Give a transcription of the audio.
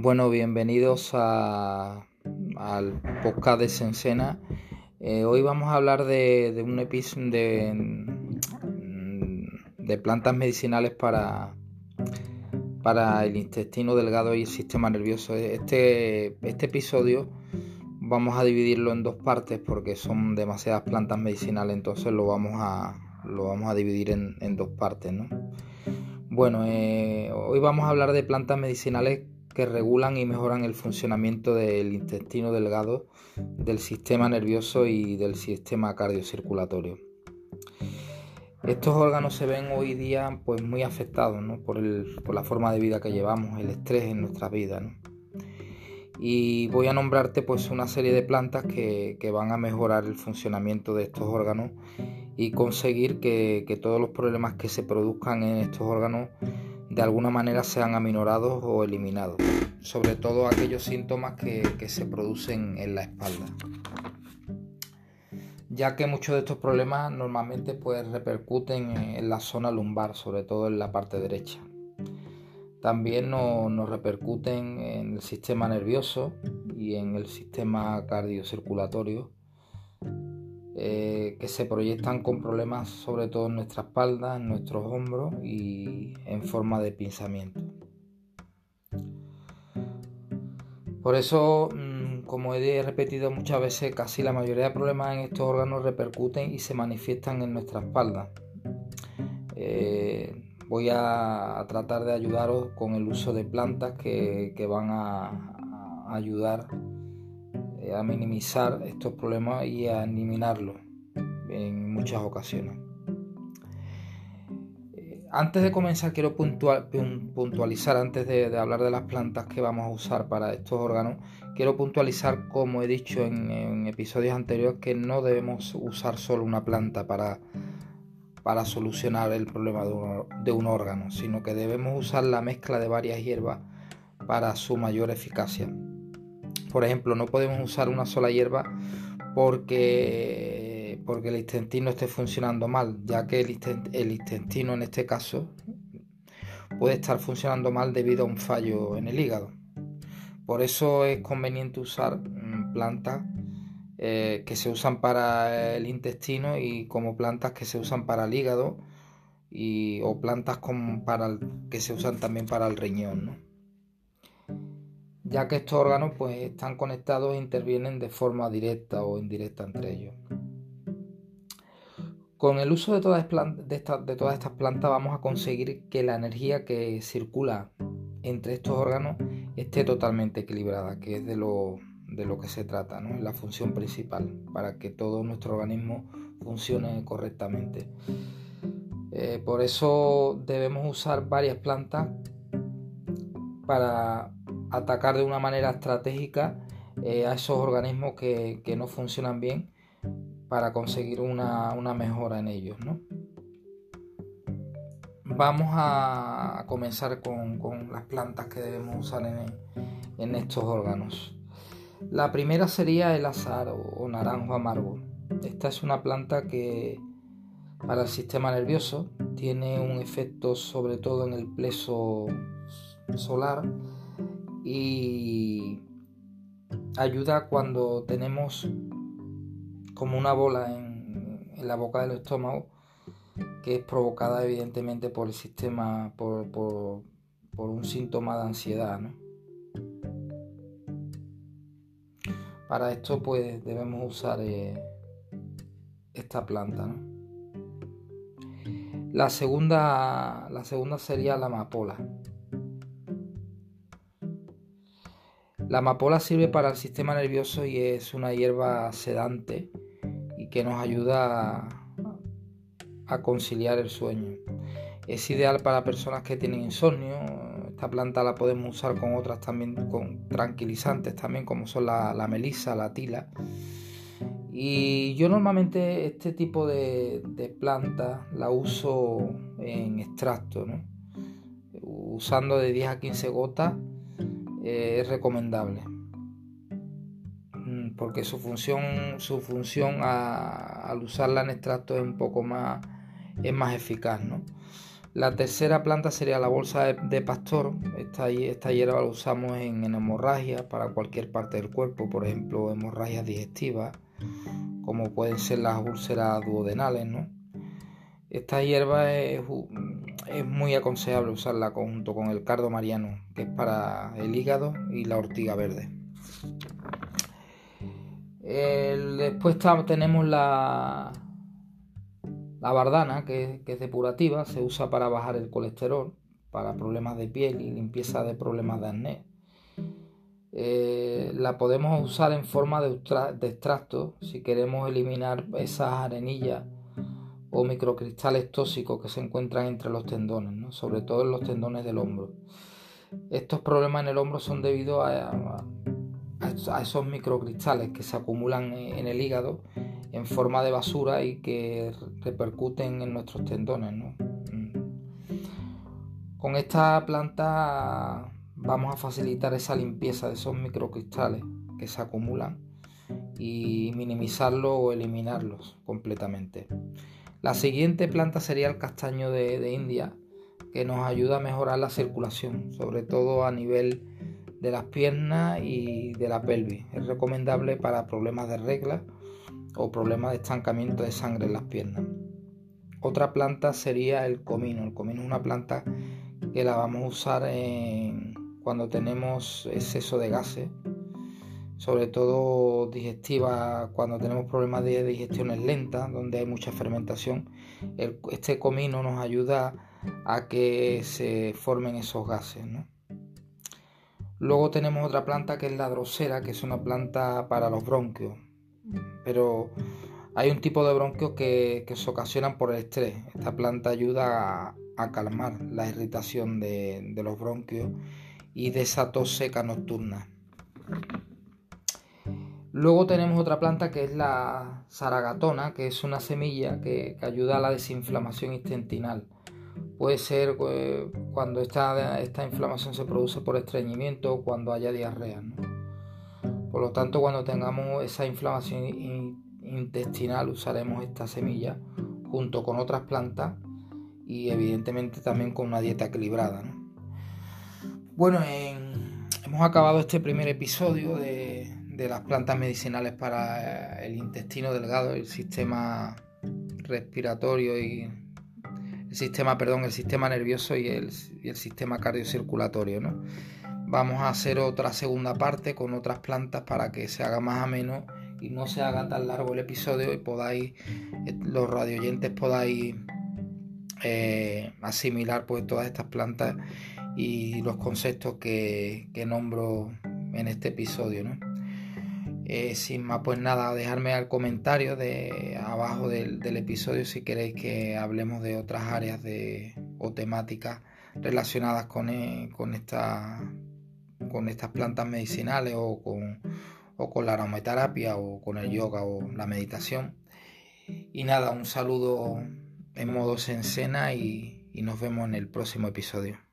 Bueno, bienvenidos a, al podcast de Sensena. Eh, hoy vamos a hablar de, un episodio de, de, plantas medicinales para, para el intestino delgado y el sistema nervioso. Este, este episodio vamos a dividirlo en dos partes porque son demasiadas plantas medicinales, entonces lo vamos a, lo vamos a dividir en, en dos partes. ¿no? Bueno, eh, hoy vamos a hablar de plantas medicinales que regulan y mejoran el funcionamiento del intestino delgado, del sistema nervioso y del sistema cardiocirculatorio. Estos órganos se ven hoy día pues muy afectados por, la forma de vida que llevamos, el estrés en nuestra vida. Y voy a nombrarte pues una serie de plantas que, van a mejorar el funcionamiento de estos órganos y conseguir que, que todos los problemas que se produzcan en estos órganos de alguna manera sean aminorados o eliminados, sobre todo aquellos síntomas que, se producen en la espalda, ya que muchos de estos problemas normalmente pues, repercuten en la zona lumbar, sobre todo en la parte derecha. También nos repercuten en el sistema nervioso y en el sistema cardiocirculatorio eh, que se proyectan con problemas sobre todo en nuestra espalda, en nuestros hombros y en forma de pinzamiento. Por eso, mm, como he repetido muchas veces, casi la mayoría de problemas en estos órganos repercuten y se manifiestan en nuestra espalda. Eh, voy a, tratar de ayudaros con el uso de plantas que, van a ayudar eh, a minimizar estos problemas y a eliminarlos en muchas ocasiones. Eh, antes de comenzar quiero puntualizar, antes de, hablar de las plantas que vamos a usar para estos órganos, quiero puntualizar, como he dicho en, episodios anteriores, que no debemos usar solo una planta para, para solucionar el problema de un órgano, sino que debemos usar la mezcla de varias hierbas para su mayor eficacia. Por ejemplo, no podemos usar una sola hierba porque, porque el intestino esté funcionando mal, ya que el, intestino en este caso puede estar funcionando mal debido a un fallo en el hígado. Por eso es conveniente usar mm, plantas eh, que se usan para el intestino y como plantas que se usan para el hígado y, o plantas que se usan también para el riñón. ¿no? Ya que estos órganos pues, están conectados e intervienen de forma directa o indirecta entre ellos. Con el uso de todas, estas plantas vamos a conseguir que la energía que circula entre estos órganos esté totalmente equilibrada, que es de lo, que se trata, ¿no? la función principal para que todo nuestro organismo funcione correctamente. Eh, por eso debemos usar varias plantas para atacar de una manera estratégica eh, a esos organismos que, no funcionan bien para conseguir una, mejora en ellos. Vamos a comenzar con, las plantas que debemos usar en, estos órganos. La primera sería el azar o, naranjo amargo. Esta es una planta que para el sistema nervioso tiene un efecto sobre todo en el pleso solar y ayuda cuando tenemos como una bola en, la boca del estómago que es provocada evidentemente por el sistema, por, un síntoma de ansiedad. Para esto pues debemos usar eh, esta planta. La, segunda, la segunda sería la amapola. La amapola sirve para el sistema nervioso y es una hierba sedante y que nos ayuda a, conciliar el sueño. Es ideal para personas que tienen insomnio. Esta planta la podemos usar con otras también, con tranquilizantes también, como son la, melisa, la tila. Y yo normalmente este tipo de, de planta la uso en extracto, usando de 10 a 15 gotas eh, es recomendable mm, porque su función su función al usarla en extracto es un poco más es más eficaz La tercera planta sería la bolsa de, pastor. Esta, esta, hierba la usamos en, en hemorragias para cualquier parte del cuerpo, por ejemplo, hemorragias digestivas, como pueden ser las úlceras duodenales. ¿no? Esta hierba es, es muy aconsejable usarla junto con el cardo mariano, que es para el hígado y la ortiga verde. después tenemos la, la bardana, que, es depurativa, se usa para bajar el colesterol, para problemas de piel y limpieza de problemas de acné. Eh, la podemos usar en forma de, extracto si queremos eliminar esas arenillas o microcristales tóxicos que se encuentran entre los tendones, sobre todo en los tendones del hombro. Estos problemas en el hombro son debido a, esos microcristales que se acumulan en el hígado en forma de basura y que repercuten en nuestros tendones. Mm. Con esta planta vamos a facilitar esa limpieza de esos microcristales que se acumulan y minimizarlos o eliminarlos completamente. La siguiente planta sería el castaño de, de India, que nos ayuda a mejorar la circulación, sobre todo a nivel de las piernas y de la pelvis. Es recomendable para problemas de regla o problemas de estancamiento de sangre en las piernas. Otra planta sería el comino. El comino es una planta que la vamos a usar cuando tenemos exceso de gases, sobre todo digestiva, cuando tenemos problemas de digestiones lentas, donde hay mucha fermentación. este comino nos ayuda a que se formen esos gases. Luego tenemos otra planta que es la drosera, que es una planta para los bronquios pero hay un tipo de bronquios que, se ocasionan por el estrés. Esta planta ayuda a, calmar la irritación de, los bronquios y de esa tos seca nocturna. Luego tenemos otra planta que es la saragatona, que es una semilla que, ayuda a la desinflamación intestinal. Puede ser eh, cuando esta, esta, inflamación se produce por estreñimiento o cuando haya diarrea. Por lo tanto, cuando tengamos esa inflamación intestinal, usaremos esta semilla junto con otras plantas y evidentemente también con una dieta equilibrada. Bueno, hemos acabado este primer episodio de, las plantas medicinales para el intestino delgado, el sistema respiratorio y el sistema, perdón, el sistema nervioso y el, y el sistema cardiocirculatorio, ¿no? Vamos a hacer otra segunda parte con otras plantas para que se haga más ameno y no se haga tan largo el episodio y podáis, eh, los radioyentes podáis eh, asimilar pues todas estas plantas y los conceptos que, nombro en este episodio. Eh, sin más pues nada, dejarme al comentario de abajo del, episodio si queréis que hablemos de otras áreas de, o temáticas relacionadas con, con esta con estas plantas medicinales o con, o con la aromaterapia o con el yoga o la meditación. Y nada, un saludo en modo sencena y nos vemos en el próximo episodio.